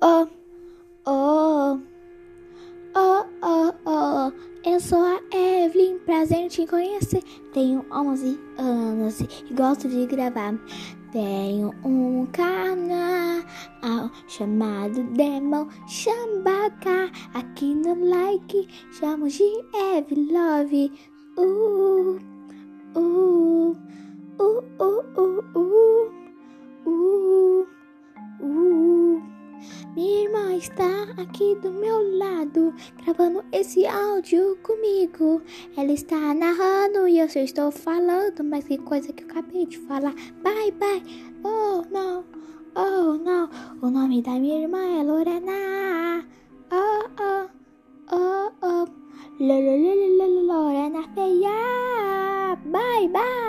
Oh, oh, oh, oh, oh. Eu sou a Evelyn, prazer em te conhecer. Tenho 11 anos e gosto de gravar. Tenho um canal chamado Demon Chambaka. Aqui no like, chamo de Evelyn Love. Uh, uh, uh, uh, uh, uh, Minha irmã está aqui do meu lado, gravando esse áudio comigo. Ela está narrando e eu só estou falando, mas que coisa que eu acabei de falar. Bye, bye. Oh, não. Oh, não. O nome da minha irmã é Lorena. Oh, oh. Oh, oh. Lorena feia. Bye, bye.